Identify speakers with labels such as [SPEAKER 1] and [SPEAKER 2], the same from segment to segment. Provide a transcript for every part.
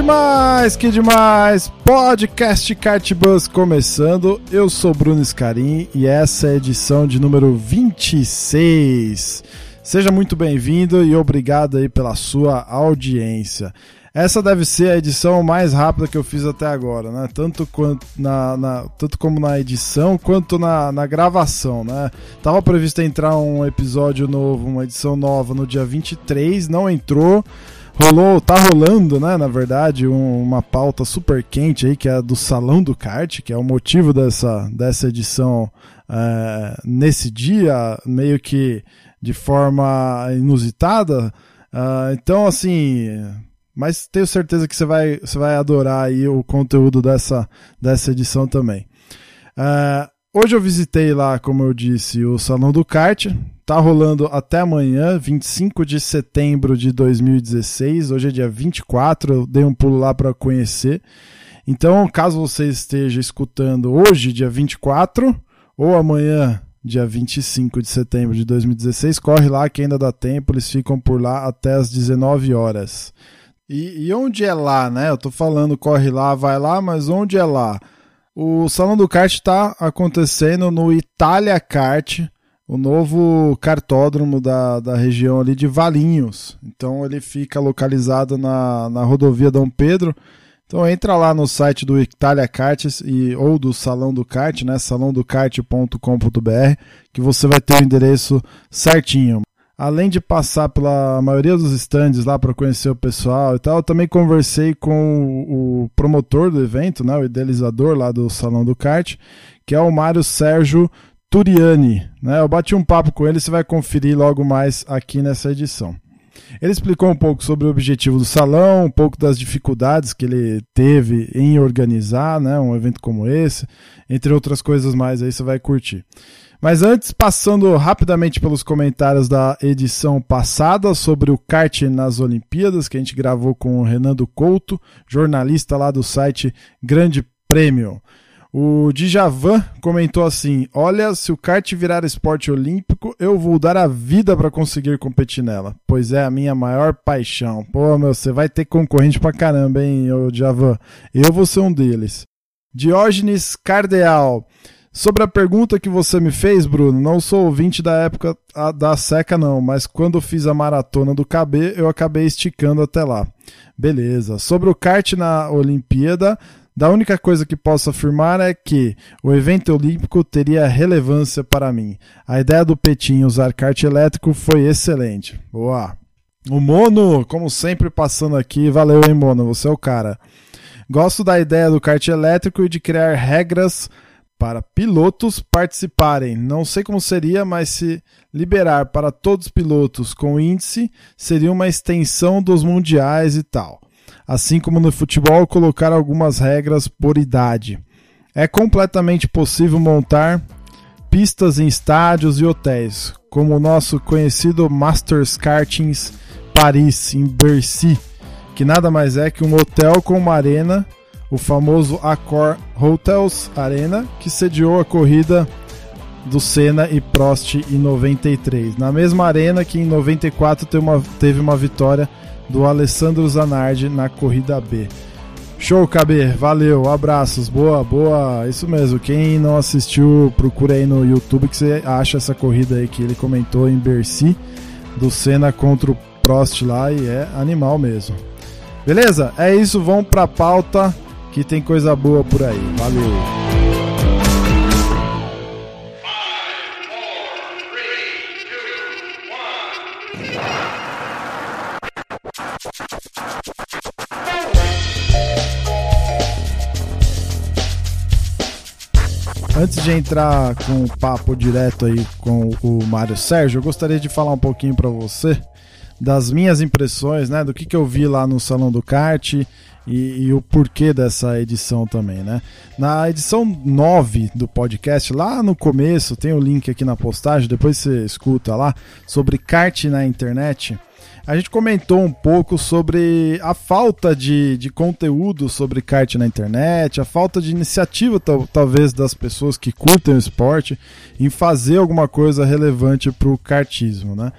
[SPEAKER 1] Demais, que demais! Podcast Cartbus começando. Eu sou Bruno Scarim e essa é a edição de número 26. Seja muito bem-vindo e obrigado aí pela sua audiência. Essa deve ser a edição mais rápida que eu fiz até agora, né? Tanto, quanto na, na tanto como na edição quanto na, na gravação, né? Tava previsto entrar um episódio novo, uma edição nova no dia 23, não entrou rolou, tá rolando, né, na verdade, um, uma pauta super quente aí, que é a do Salão do Kart, que é o motivo dessa, dessa edição é, nesse dia, meio que de forma inusitada. Uh, então, assim, mas tenho certeza que você vai, você vai adorar aí o conteúdo dessa, dessa edição também. Uh, hoje eu visitei lá, como eu disse, o Salão do Kart, Tá rolando até amanhã, 25 de setembro de 2016. Hoje é dia 24, eu dei um pulo lá para conhecer. Então, caso você esteja escutando hoje, dia 24, ou amanhã, dia 25 de setembro de 2016, corre lá que ainda dá tempo, eles ficam por lá até as 19 horas. E, e onde é lá, né? Eu tô falando corre lá, vai lá, mas onde é lá? O Salão do Kart está acontecendo no Itália Kart, o novo cartódromo da, da região ali de Valinhos. Então ele fica localizado na, na rodovia Dom Pedro. Então entra lá no site do Italia Karts e, ou do Salão do Kart, né? salãodocart.com.br, que você vai ter o endereço certinho. Além de passar pela maioria dos stands lá para conhecer o pessoal e tal, eu também conversei com o, o promotor do evento, né, o idealizador lá do Salão do Kart, que é o Mário Sérgio Turiani. Né? Eu bati um papo com ele, você vai conferir logo mais aqui nessa edição. Ele explicou um pouco sobre o objetivo do salão, um pouco das dificuldades que ele teve em organizar né, um evento como esse, entre outras coisas mais, aí você vai curtir. Mas antes, passando rapidamente pelos comentários da edição passada sobre o kart nas Olimpíadas, que a gente gravou com o Renando Couto, jornalista lá do site Grande Prêmio. O Djavan comentou assim: Olha, se o kart virar esporte olímpico, eu vou dar a vida para conseguir competir nela, pois é a minha maior paixão. Pô, meu, você vai ter concorrente pra caramba, hein, o Djavan? Eu vou ser um deles. Diógenes Cardeal. Sobre a pergunta que você me fez, Bruno, não sou ouvinte da época da seca, não, mas quando fiz a maratona do KB, eu acabei esticando até lá. Beleza. Sobre o kart na Olimpíada, da única coisa que posso afirmar é que o evento olímpico teria relevância para mim. A ideia do Petinho usar kart elétrico foi excelente. Boa! O Mono, como sempre, passando aqui. Valeu, hein, Mono? Você é o cara. Gosto da ideia do kart elétrico e de criar regras para pilotos participarem. Não sei como seria, mas se liberar para todos os pilotos com índice, seria uma extensão dos mundiais e tal assim como no futebol, colocar algumas regras por idade. É completamente possível montar pistas em estádios e hotéis, como o nosso conhecido Masters Kartings Paris, em Bercy, que nada mais é que um hotel com uma arena, o famoso Accor Hotels Arena, que sediou a corrida do Senna e Prost em 93. Na mesma arena que em 94 teve uma, teve uma vitória do Alessandro Zanardi na corrida B. Show, KB, valeu, abraços, boa, boa, isso mesmo. Quem não assistiu, procura aí no YouTube que você acha essa corrida aí que ele comentou em Bercy, do Senna contra o Prost lá, e é animal mesmo. Beleza? É isso, vamos pra pauta que tem coisa boa por aí. Valeu! Antes de entrar com o papo direto aí com o Mário Sérgio, eu gostaria de falar um pouquinho para você das minhas impressões, né? Do que, que eu vi lá no Salão do Kart e, e, o porquê dessa edição também, né? Na edição 9 do podcast, lá no começo, tem o link aqui na postagem, depois você escuta lá, sobre kart na internet a gente comentou um pouco sobre a falta de, de conteúdo sobre kart na internet, a falta de iniciativa, tal, talvez, das pessoas que curtem o esporte em fazer alguma coisa relevante para o kartismo, né?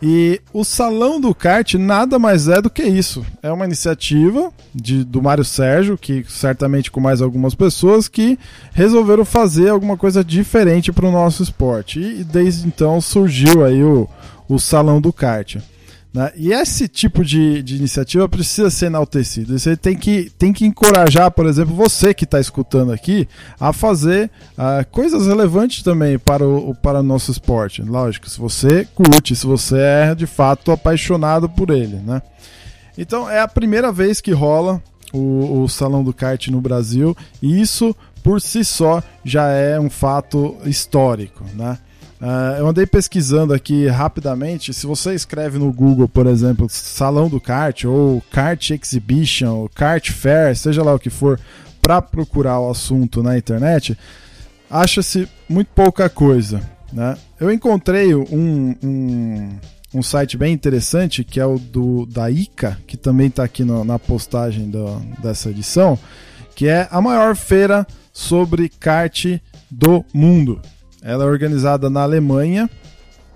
[SPEAKER 1] E o Salão do Kart nada mais é do que isso. É uma iniciativa de, do Mário Sérgio, que certamente com mais algumas pessoas, que resolveram fazer alguma coisa diferente para o nosso esporte. E desde então surgiu aí o, o Salão do Kart. Né? E esse tipo de, de iniciativa precisa ser enaltecido. Você tem que, tem que encorajar, por exemplo, você que está escutando aqui, a fazer uh, coisas relevantes também para o, para o nosso esporte. Lógico, se você curte, se você é de fato apaixonado por ele. Né? Então é a primeira vez que rola o, o Salão do Kart no Brasil e isso por si só já é um fato histórico. Né? Uh, eu andei pesquisando aqui rapidamente. Se você escreve no Google, por exemplo, Salão do Kart, ou Kart Exhibition, ou Kart Fair, seja lá o que for, para procurar o assunto na internet, acha-se muito pouca coisa. Né? Eu encontrei um, um, um, site bem interessante, que é o do, da ICA, que também está aqui no, na postagem do, dessa edição, que é a maior feira sobre kart do mundo. Ela é organizada na Alemanha.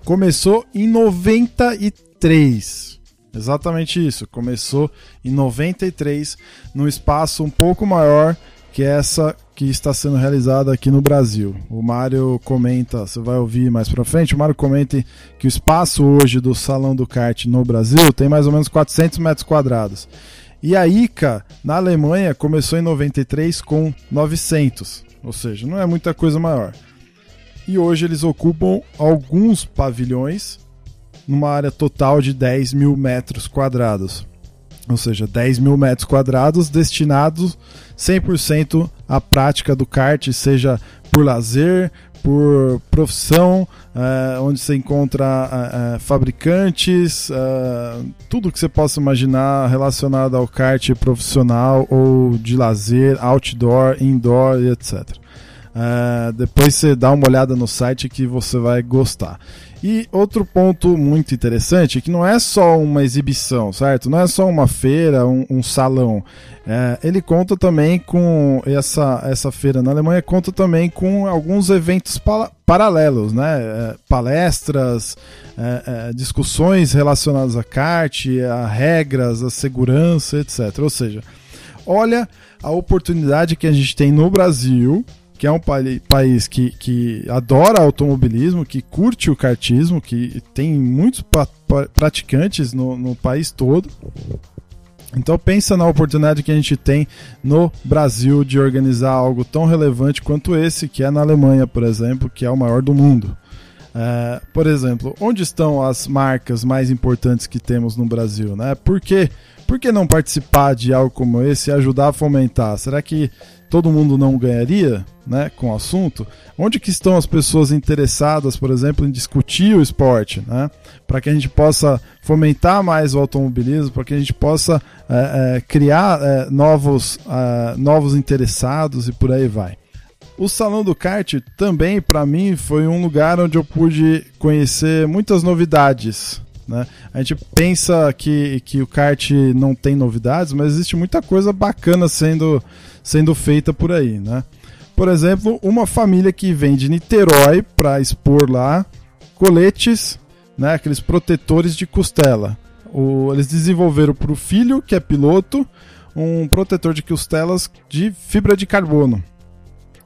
[SPEAKER 1] Começou em 93. Exatamente isso. Começou em 93, num espaço um pouco maior que essa que está sendo realizada aqui no Brasil. O Mário comenta, você vai ouvir mais para frente, o Mário comenta que o espaço hoje do Salão do Kart no Brasil tem mais ou menos 400 metros quadrados. E a ICA, na Alemanha, começou em 93 com 900, ou seja, não é muita coisa maior e hoje eles ocupam alguns pavilhões numa área total de 10 mil metros quadrados. Ou seja, 10 mil metros quadrados destinados 100% à prática do kart, seja por lazer, por profissão, uh, onde você encontra uh, uh, fabricantes, tudo que você possa imaginar relacionado ao kart profissional ou de lazer, outdoor, indoor etc. Uh, depois você dá uma olhada no site que você vai gostar. E outro ponto muito interessante que não é só uma exibição, certo? Não é só uma feira, um, um salão. É, ele conta também com essa, essa feira na Alemanha conta também com alguns eventos pa paralelos, né? É, palestras, é, é discussões relacionadas a kart, a regras, a segurança, etc. Ou seja, olha a oportunidade que a gente tem no Brasil que é um pa país que, que adora automobilismo, que curte o kartismo, que tem muitos pra praticantes no, no país todo. Então pensa na oportunidade que a gente tem no Brasil de organizar algo tão relevante quanto esse, que é na Alemanha, por exemplo, que é o maior do mundo. É, por exemplo, onde estão as marcas mais importantes que temos no Brasil? Né? Por, que, por que não participar de algo como esse e ajudar a fomentar? Será que todo mundo não ganharia né, com o assunto, onde que estão as pessoas interessadas, por exemplo, em discutir o esporte, né, para que a gente possa fomentar mais o automobilismo, para que a gente possa é, é, criar é, novos, é, novos interessados e por aí vai. O Salão do Kart também, para mim, foi um lugar onde eu pude conhecer muitas novidades. Né? A gente pensa que, que o kart não tem novidades, mas existe muita coisa bacana sendo sendo feita por aí, né? Por exemplo, uma família que vem de Niterói para expor lá coletes, né, aqueles protetores de costela. O, eles desenvolveram para o filho, que é piloto, um protetor de costelas de fibra de carbono.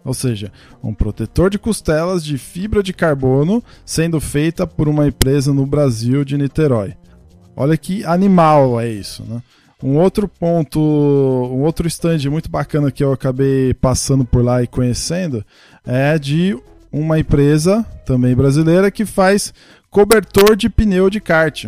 [SPEAKER 1] Ou seja, um protetor de costelas de fibra de carbono sendo feita por uma empresa no Brasil de Niterói. Olha que animal é isso, né? Um outro ponto, um outro stand muito bacana que eu acabei passando por lá e conhecendo é de uma empresa também brasileira que faz cobertor de pneu de kart.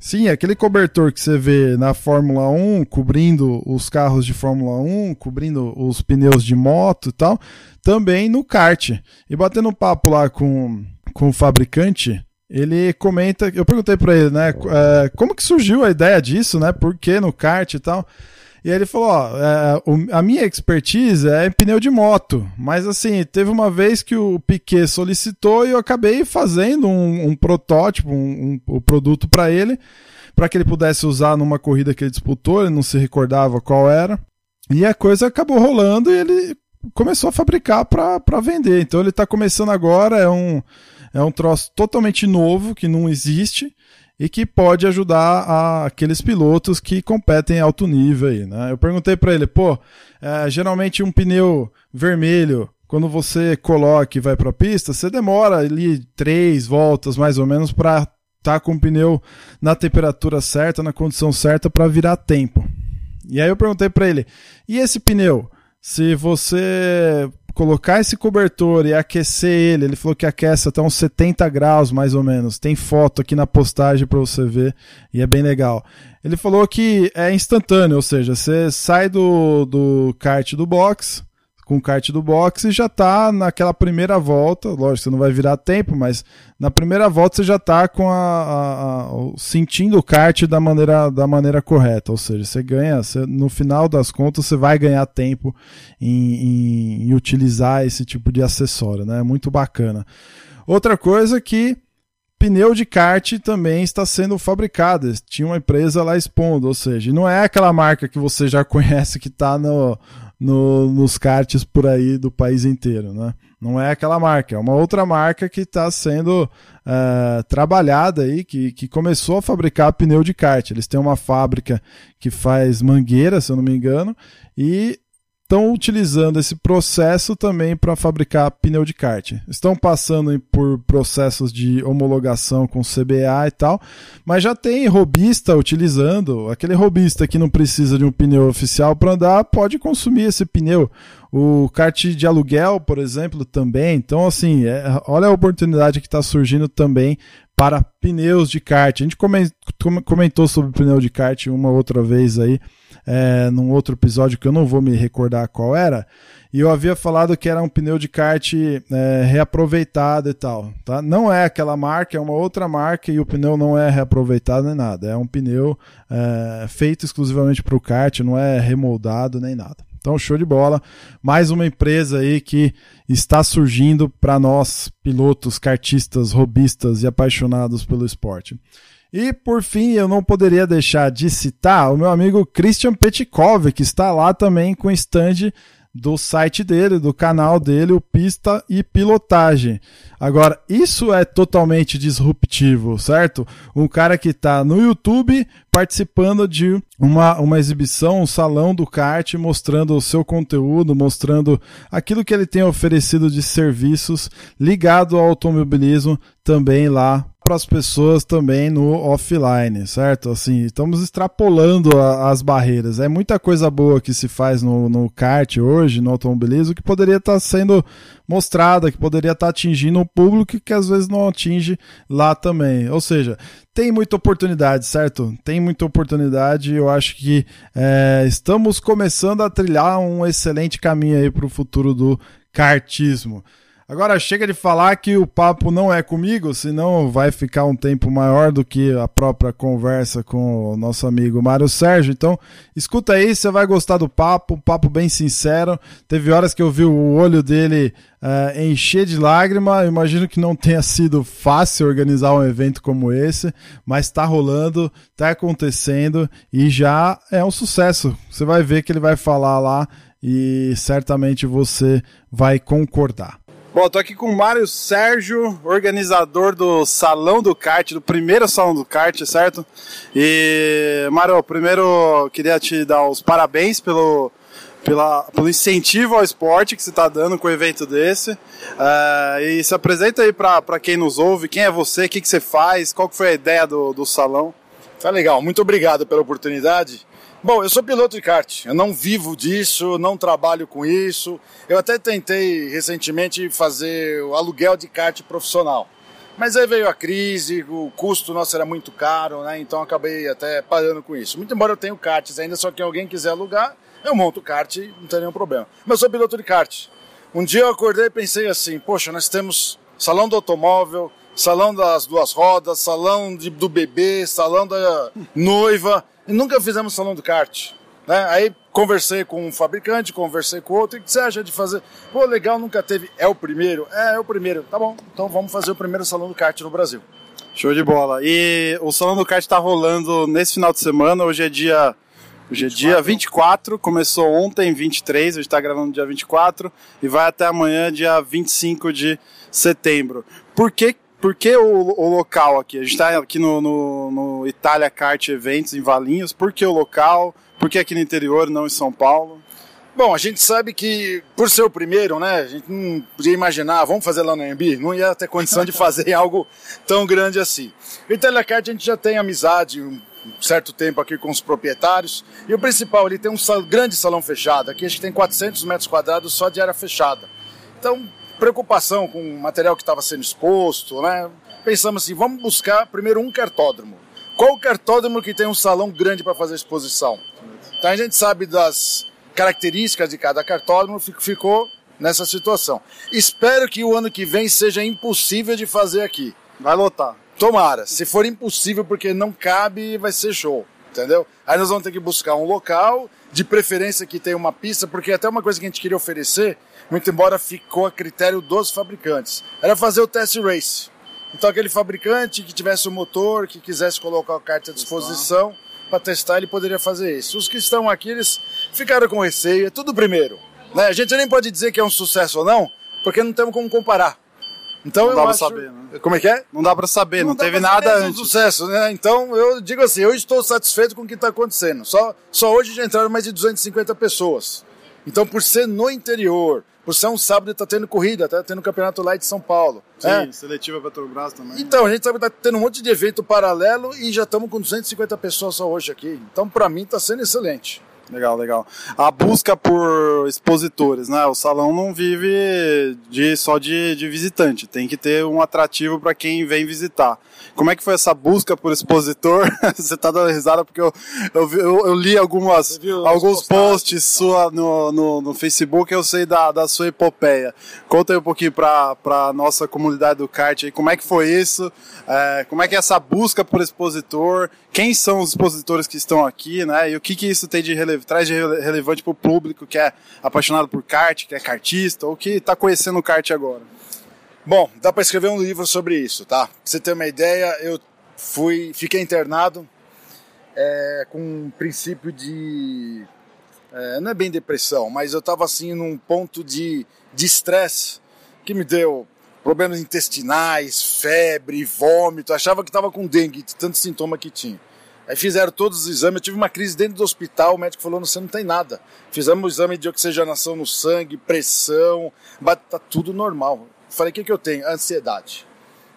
[SPEAKER 1] Sim, aquele cobertor que você vê na Fórmula 1, cobrindo os carros de Fórmula 1, cobrindo os pneus de moto e tal, também no kart. E batendo um papo lá com, com o fabricante, ele comenta, eu perguntei para ele, né, é, como que surgiu a ideia disso, né, por que no kart e tal. E aí ele falou, ó, é, a minha expertise é em pneu de moto, mas assim, teve uma vez que o Piquet solicitou e eu acabei fazendo um, um protótipo, um, um, um produto para ele, para que ele pudesse usar numa corrida que ele disputou, ele não se recordava qual era. E a coisa acabou rolando e ele começou a fabricar para vender. Então ele está começando agora, é um, é um troço totalmente novo que não existe e que pode ajudar a, aqueles pilotos que competem em alto nível aí, né? Eu perguntei para ele, pô, é, geralmente um pneu vermelho, quando você coloca e vai para a pista, você demora ali três voltas mais ou menos para estar tá com o pneu na temperatura certa, na condição certa para virar tempo. E aí eu perguntei para ele, e esse pneu? Se você colocar esse cobertor e aquecer ele, ele falou que aquece até uns 70 graus mais ou menos. Tem foto aqui na postagem para você ver e é bem legal. Ele falou que é instantâneo, ou seja, você sai do, do kart do box, com o kart do boxe já tá naquela primeira volta. Lógico, você não vai virar tempo, mas na primeira volta você já tá com a, a, a sentindo o kart da maneira, da maneira correta. Ou seja, você ganha, você, no final das contas, você vai ganhar tempo em, em, em utilizar esse tipo de acessório, né? Muito bacana. Outra coisa que pneu de kart também está sendo fabricado. Tinha uma empresa lá expondo, ou seja, não é aquela marca que você já conhece que está no, no, nos karts por aí do país inteiro, né? Não é aquela marca, é uma outra marca que está sendo uh, trabalhada aí, que, que começou a fabricar pneu de kart. Eles têm uma fábrica que faz mangueira, se eu não me engano, e estão utilizando esse processo também para fabricar pneu de kart. Estão passando por processos de homologação com CBA e tal, mas já tem robista utilizando. Aquele robista que não precisa de um pneu oficial para andar pode consumir esse pneu. O kart de aluguel, por exemplo, também. Então, assim, é, olha a oportunidade que está surgindo também para pneus de kart. A gente comentou sobre pneu de kart uma outra vez aí é, num outro episódio que eu não vou me recordar qual era, e eu havia falado que era um pneu de kart é, reaproveitado e tal. Tá? Não é aquela marca, é uma outra marca e o pneu não é reaproveitado nem nada. É um pneu é, feito exclusivamente para o kart, não é remoldado nem nada. Então, show de bola. Mais uma empresa aí que está surgindo para nós, pilotos, kartistas, robistas e apaixonados pelo esporte. E por fim, eu não poderia deixar de citar o meu amigo Christian Petkov, que está lá também com stand do site dele, do canal dele, o Pista e Pilotagem. Agora, isso é totalmente disruptivo, certo? Um cara que está no YouTube participando de uma, uma exibição, um salão do kart, mostrando o seu conteúdo, mostrando aquilo que ele tem oferecido de serviços ligado ao automobilismo também lá para as pessoas também no offline, certo? Assim, estamos extrapolando a, as barreiras. É muita coisa boa que se faz no, no kart hoje, no automobilismo, que poderia estar tá sendo mostrada, que poderia estar tá atingindo um público que às vezes não atinge lá também. Ou seja, tem muita oportunidade, certo? Tem muita oportunidade. Eu acho que é, estamos começando a trilhar um excelente caminho aí para o futuro do kartismo. Agora chega de falar que o papo não é comigo, senão vai ficar um tempo maior do que a própria conversa com o nosso amigo Mário Sérgio. Então, escuta aí, você vai gostar do papo, um papo bem sincero. Teve horas que eu vi o olho dele uh, encher de lágrima. Eu imagino que não tenha sido fácil organizar um evento como esse, mas está rolando, está acontecendo e já é um sucesso. Você vai ver que ele vai falar lá e certamente você vai concordar. Bom, tô aqui com o Mário Sérgio, organizador do Salão do Kart, do primeiro Salão do Kart, certo? E, Mário, primeiro queria te dar os parabéns pelo, pela, pelo incentivo ao esporte que você está dando com o evento desse. Uh, e se apresenta aí para quem nos ouve, quem é você, o que, que você faz, qual que foi a ideia do, do salão.
[SPEAKER 2] Tá legal, muito obrigado pela oportunidade. Bom, eu sou piloto de kart, eu não vivo disso, não trabalho com isso. Eu até tentei recentemente fazer o aluguel de kart profissional. Mas aí veio a crise, o custo nosso era muito caro, né? Então acabei até parando com isso. Muito embora eu tenha karts ainda, só que alguém quiser alugar, eu monto kart, não tem nenhum problema. Mas eu sou piloto de kart. Um dia eu acordei e pensei assim, poxa, nós temos salão do automóvel, salão das duas rodas, salão de, do bebê, salão da noiva. E nunca fizemos salão do kart. Né? Aí conversei com um fabricante, conversei com outro, o que você acha de fazer? Pô, legal, nunca teve. É o primeiro? É, é o primeiro. Tá bom, então vamos fazer o primeiro salão do kart no Brasil.
[SPEAKER 3] Show de bola. E o salão do kart está rolando nesse final de semana, hoje é dia. Hoje é 24. dia 24, começou ontem, 23, hoje está gravando dia 24, e vai até amanhã, dia 25 de setembro. Por que por que o, o, local aqui? A gente está aqui no, no, no, Itália Kart Eventos em Valinhos. Por que o local? Por que aqui no interior, não em São Paulo?
[SPEAKER 2] Bom, a gente sabe que, por ser o primeiro, né, a gente não podia imaginar, vamos fazer lá no AMB, não ia ter condição de fazer algo tão grande assim. O Itália Kart a gente já tem amizade um certo tempo aqui com os proprietários, e o principal, ele tem um grande salão fechado, aqui a gente tem 400 metros quadrados só de área fechada. Então, preocupação com o material que estava sendo exposto, né? Pensamos assim, vamos buscar primeiro um cartódromo. Qual cartódromo que tem um salão grande para fazer exposição? Então a gente sabe das características de cada cartódromo, ficou nessa situação. Espero que o ano que vem seja impossível de fazer aqui.
[SPEAKER 3] Vai lotar.
[SPEAKER 2] Tomara. Se for impossível porque não cabe, vai ser show. Entendeu? Aí nós vamos ter que buscar um local, de preferência que tenha uma pista, porque até uma coisa que a gente queria oferecer muito embora ficou a critério dos fabricantes. Era fazer o test race. Então aquele fabricante que tivesse o um motor, que quisesse colocar o kart à disposição para testar, ele poderia fazer isso. Os que estão aqui, eles ficaram com receio, é tudo primeiro. Né? A gente nem pode dizer que é um sucesso ou não, porque não temos como comparar.
[SPEAKER 3] Então não dá acho... pra saber, né?
[SPEAKER 2] Como é que é?
[SPEAKER 3] Não dá pra saber, não, não teve nada antes.
[SPEAKER 2] Sucesso, né? Então eu digo assim, eu estou satisfeito com o que está acontecendo. Só, só hoje já entraram mais de 250 pessoas. Então, por ser no interior, por ser um sábado e tá tendo corrida, tá tendo campeonato lá de São Paulo.
[SPEAKER 3] Sim, é. seletiva Petrobras também.
[SPEAKER 2] Então, a gente que tá tendo um monte de evento paralelo e já estamos com 250 pessoas só hoje aqui. Então, para mim, tá sendo excelente.
[SPEAKER 3] Legal, legal. A busca por expositores, né? O salão não vive de, só de, de visitante, tem que ter um atrativo para quem vem visitar. Como é que foi essa busca por expositor? Você tá dando risada porque eu, eu, eu, eu li algumas, alguns posts sua no, no, no, Facebook eu sei da, da sua epopeia. Conta aí um pouquinho para a nossa comunidade do kart aí, como é que foi isso? É, como é que é essa busca por expositor? Quem são os expositores que estão aqui, né? E o que, que isso tem de rele traz de relevante para o público que é apaixonado por kart, que é kartista ou que está conhecendo o kart agora?
[SPEAKER 2] Bom, dá para escrever um livro sobre isso, tá? Pra você ter uma ideia, eu fui, fiquei internado é, com um princípio de, é, não é bem depressão, mas eu estava assim num ponto de estresse que me deu problemas intestinais, febre, vômito, achava que estava com dengue, de tanto sintoma que tinha. Aí fizeram todos os exames, eu tive uma crise dentro do hospital, o médico falou, você não tem nada. Fizemos o exame de oxigenação no sangue, pressão, tá tudo normal. Falei, o que, que eu tenho? Ansiedade.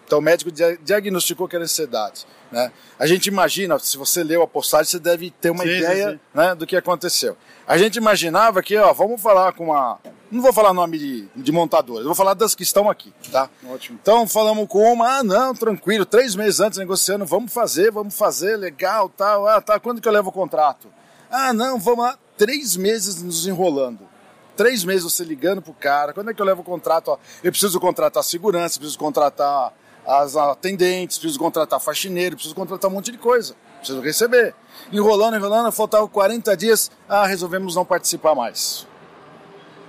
[SPEAKER 2] Então o médico diagnosticou que era ansiedade. Né? A gente imagina, se você leu a postagem, você deve ter uma sim, ideia sim. Né, do que aconteceu. A gente imaginava que, ó, vamos falar com uma. Não vou falar nome de, de montadoras, vou falar das que estão aqui, tá?
[SPEAKER 3] Ótimo.
[SPEAKER 2] Então falamos com uma, ah, não, tranquilo, três meses antes negociando, vamos fazer, vamos fazer, legal, tal, ah, tá, quando que eu levo o contrato? Ah, não, vamos lá, três meses nos enrolando três meses você ligando pro cara, quando é que eu levo o contrato? Ó, eu preciso contratar segurança, preciso contratar as atendentes, preciso contratar faxineiro, preciso contratar um monte de coisa, preciso receber. Enrolando, enrolando, faltavam 40 dias, ah, resolvemos não participar mais.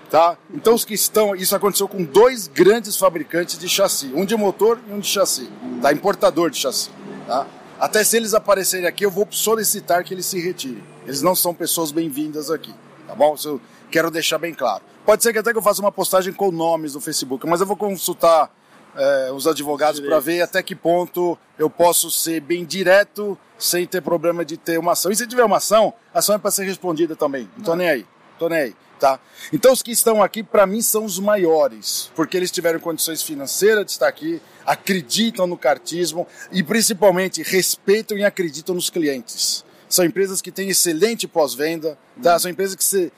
[SPEAKER 2] Tá? Então os que estão, isso aconteceu com dois grandes fabricantes de chassi, um de motor e um de chassi, tá? Importador de chassi, tá? Até se eles aparecerem aqui, eu vou solicitar que eles se retirem. Eles não são pessoas bem-vindas aqui, tá bom? Se eu Quero deixar bem claro. Pode ser que até que eu faça uma postagem com nomes no Facebook, mas eu vou consultar é, os advogados para ver até que ponto eu posso ser bem direto sem ter problema de ter uma ação. E se tiver uma ação, a ação é para ser respondida também. Não tô nem aí. Tô nem aí. Tá? Então os que estão aqui, para mim, são os maiores, porque eles tiveram condições financeiras de estar aqui, acreditam no cartismo e principalmente respeitam e acreditam nos clientes. São empresas que têm excelente pós-venda, tá? São empresas que se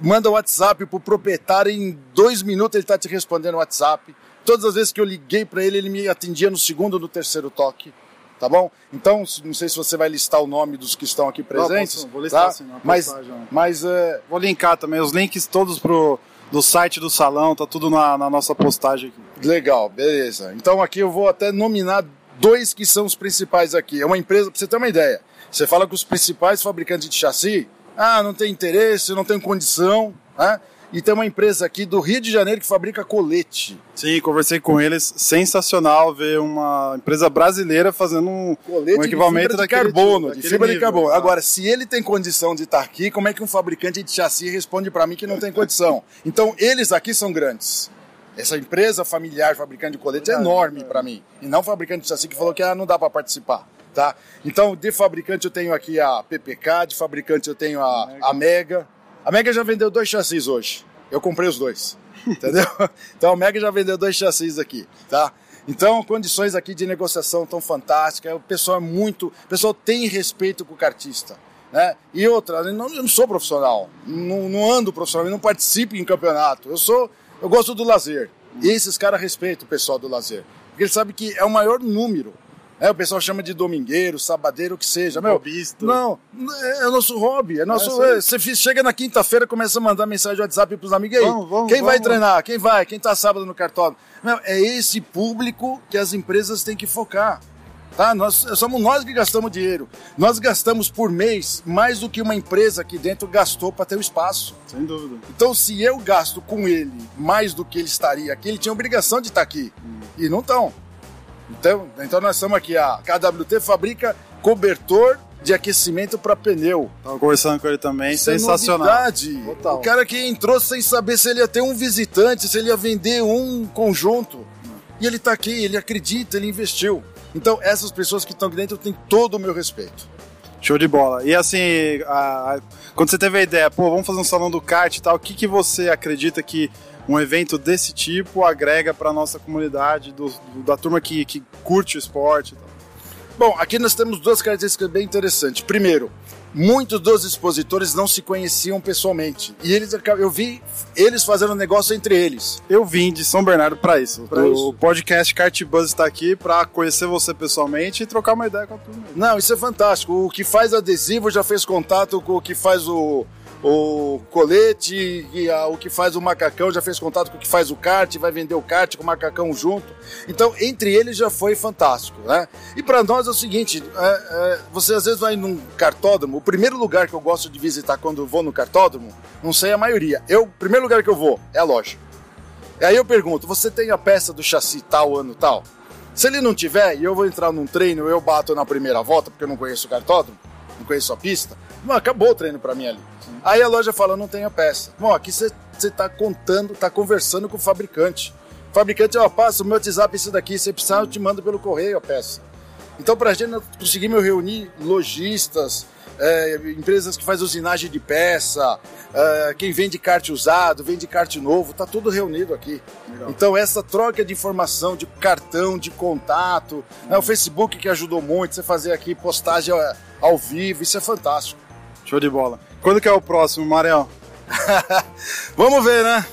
[SPEAKER 2] manda WhatsApp pro proprietário em dois minutos ele está te respondendo WhatsApp. Todas as vezes que eu liguei para ele, ele me atendia no segundo ou no terceiro toque. Tá bom? Então, não sei se você vai listar o nome dos que estão aqui presentes. Não, posso,
[SPEAKER 3] vou listar
[SPEAKER 2] tá?
[SPEAKER 3] sim,
[SPEAKER 2] mas, mas é...
[SPEAKER 3] Vou linkar também os links todos pro do site do salão, tá tudo na, na nossa postagem aqui.
[SPEAKER 2] Legal, beleza. Então aqui eu vou até nominar dois que são os principais aqui. É uma empresa, pra você ter uma ideia. Você fala com os principais fabricantes de chassi, ah, não tem interesse, não tem condição, né? E tem uma empresa aqui do Rio de Janeiro que fabrica colete.
[SPEAKER 1] Sim, conversei com eles. Sensacional ver uma empresa brasileira fazendo um,
[SPEAKER 2] colete
[SPEAKER 1] um equipamento
[SPEAKER 2] de fibra de carbono, de fibra nível, de carbono. Tá? Agora, se ele tem condição de estar aqui, como é que um fabricante de chassi responde para mim que não tem condição? Então, eles aqui são grandes. Essa empresa familiar fabricante de colete é enorme para mim. E não fabricante de chassi que falou que ah, não dá para participar. Tá? Então, de fabricante eu tenho aqui a PPK, de fabricante eu tenho a, a Mega, a Mega já vendeu dois chassis hoje. Eu comprei os dois. Entendeu? Então a Mega já vendeu dois chassis aqui, tá? Então, condições aqui de negociação tão fantásticas. O pessoal é muito. O pessoal tem respeito com o cartista. Né? E outra, eu não, eu não sou profissional. Não, não ando profissional, não participo em campeonato. Eu sou. Eu gosto do lazer. E esses caras respeitam o pessoal do lazer. Porque eles sabem que é o maior número é, o pessoal chama de domingueiro, sabadeiro, o que seja. Meu,
[SPEAKER 1] Robisto.
[SPEAKER 2] Não, é nosso hobby. É nosso, é, você chega na quinta-feira, começa a mandar mensagem de WhatsApp pros amigos. aí, vamos, vamos, quem vamos. vai treinar? Quem vai? Quem tá sábado no cartório? Meu, é esse público que as empresas têm que focar. Tá? Nós, somos nós que gastamos dinheiro. Nós gastamos por mês mais do que uma empresa aqui dentro gastou para ter o espaço.
[SPEAKER 1] Sem dúvida.
[SPEAKER 2] Então, se eu gasto com ele mais do que ele estaria aqui, ele tinha obrigação de estar aqui. Hum. E não estão. Então, então nós estamos aqui, a KWT fabrica cobertor de aquecimento para pneu.
[SPEAKER 1] Tava conversando com ele também,
[SPEAKER 2] Isso é
[SPEAKER 1] sensacional.
[SPEAKER 2] É o cara que entrou sem saber se ele ia ter um visitante, se ele ia vender um conjunto. E ele está aqui, ele acredita, ele investiu. Então, essas pessoas que estão aqui dentro têm todo o meu respeito.
[SPEAKER 1] Show de bola. E assim, a, a, quando você teve a ideia, pô, vamos fazer um salão do kart e tal, o que, que você acredita que um evento desse tipo agrega para nossa comunidade, do, do, da turma que, que curte o esporte.
[SPEAKER 2] Bom, aqui nós temos duas características bem interessantes. Primeiro, muitos dos expositores não se conheciam pessoalmente. E eles eu vi eles fazendo negócio entre eles.
[SPEAKER 1] Eu vim de São Bernardo para isso. Pra o isso. podcast Kart Buzz está aqui para conhecer você pessoalmente e trocar uma ideia com a turma.
[SPEAKER 2] Não, isso é fantástico. O que faz adesivo já fez contato com o que faz o o colete, e a, o que faz o macacão, já fez contato com o que faz o kart, vai vender o kart com o macacão junto. Então, entre eles já foi fantástico, né? E para nós é o seguinte, é, é, você às vezes vai num cartódromo, o primeiro lugar que eu gosto de visitar quando vou no cartódromo, não sei a maioria, eu, o primeiro lugar que eu vou é a loja. E aí eu pergunto, você tem a peça do chassi tal, ano tal? Se ele não tiver, e eu vou entrar num treino, eu bato na primeira volta, porque eu não conheço o cartódromo, não conheço a pista, Bom, acabou o treino para mim ali. Aí a loja fala, não tenho a peça. Bom, aqui você está contando, está conversando com o fabricante. O fabricante, ó, passa o meu WhatsApp esse daqui, se precisar eu te mando pelo correio a peça. Então, para a gente conseguir me reunir lojistas, é, empresas que fazem usinagem de peça, é, quem vende kart usado, vende kart novo, tá tudo reunido aqui. Legal. Então essa troca de informação, de cartão, de contato, né, o Facebook que ajudou muito, você fazer aqui postagem ao vivo, isso é fantástico.
[SPEAKER 1] Show de bola. Quando que é o próximo, Mariel?
[SPEAKER 2] Vamos ver, né?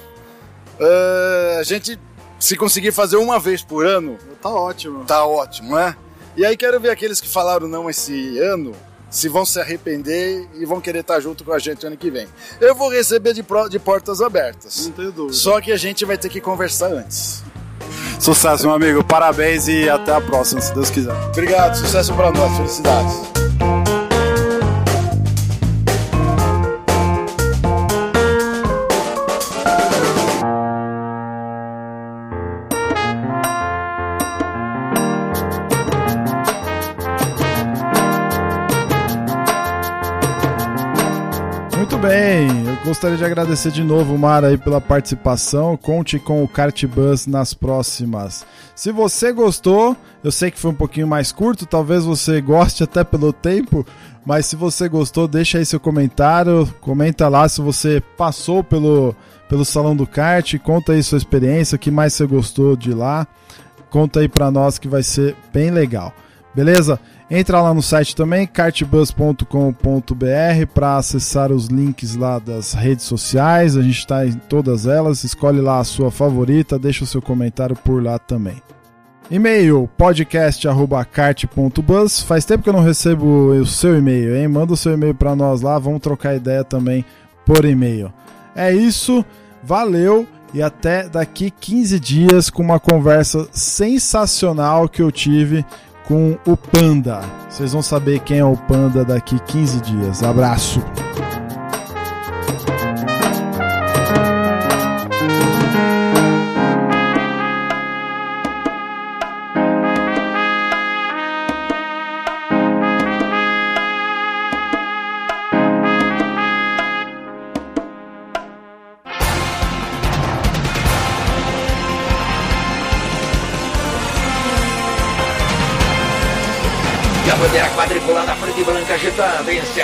[SPEAKER 2] Uh, a gente, se conseguir fazer uma vez por ano...
[SPEAKER 1] Tá ótimo.
[SPEAKER 2] Tá ótimo, né? E aí quero ver aqueles que falaram não esse ano, se vão se arrepender e vão querer estar junto com a gente ano que vem. Eu vou receber de, de portas abertas.
[SPEAKER 1] Não tenho dúvida.
[SPEAKER 2] Só que a gente vai ter que conversar antes.
[SPEAKER 1] Sucesso, meu amigo. Parabéns e até a próxima, se Deus quiser.
[SPEAKER 2] Obrigado. Sucesso para nós. Felicidades.
[SPEAKER 1] Gostaria de agradecer de novo, Mara, aí pela participação. Conte com o Kart Bus nas próximas. Se você gostou, eu sei que foi um pouquinho mais curto, talvez você goste até pelo tempo, mas se você gostou, deixa aí seu comentário, comenta lá se você passou pelo, pelo Salão do Kart, conta aí sua experiência, o que mais você gostou de lá. Conta aí pra nós que vai ser bem legal. Beleza? Entra lá no site também, cartbus.com.br, para acessar os links lá das redes sociais. A gente está em todas elas. Escolhe lá a sua favorita, deixa o seu comentário por lá também. E-mail podcast@kart.bus. Faz tempo que eu não recebo o seu e-mail, hein? Manda o seu e-mail para nós lá, vamos trocar ideia também por e-mail. É isso, valeu e até daqui 15 dias com uma conversa sensacional que eu tive com o Panda. Vocês vão saber quem é o Panda daqui 15 dias. Abraço!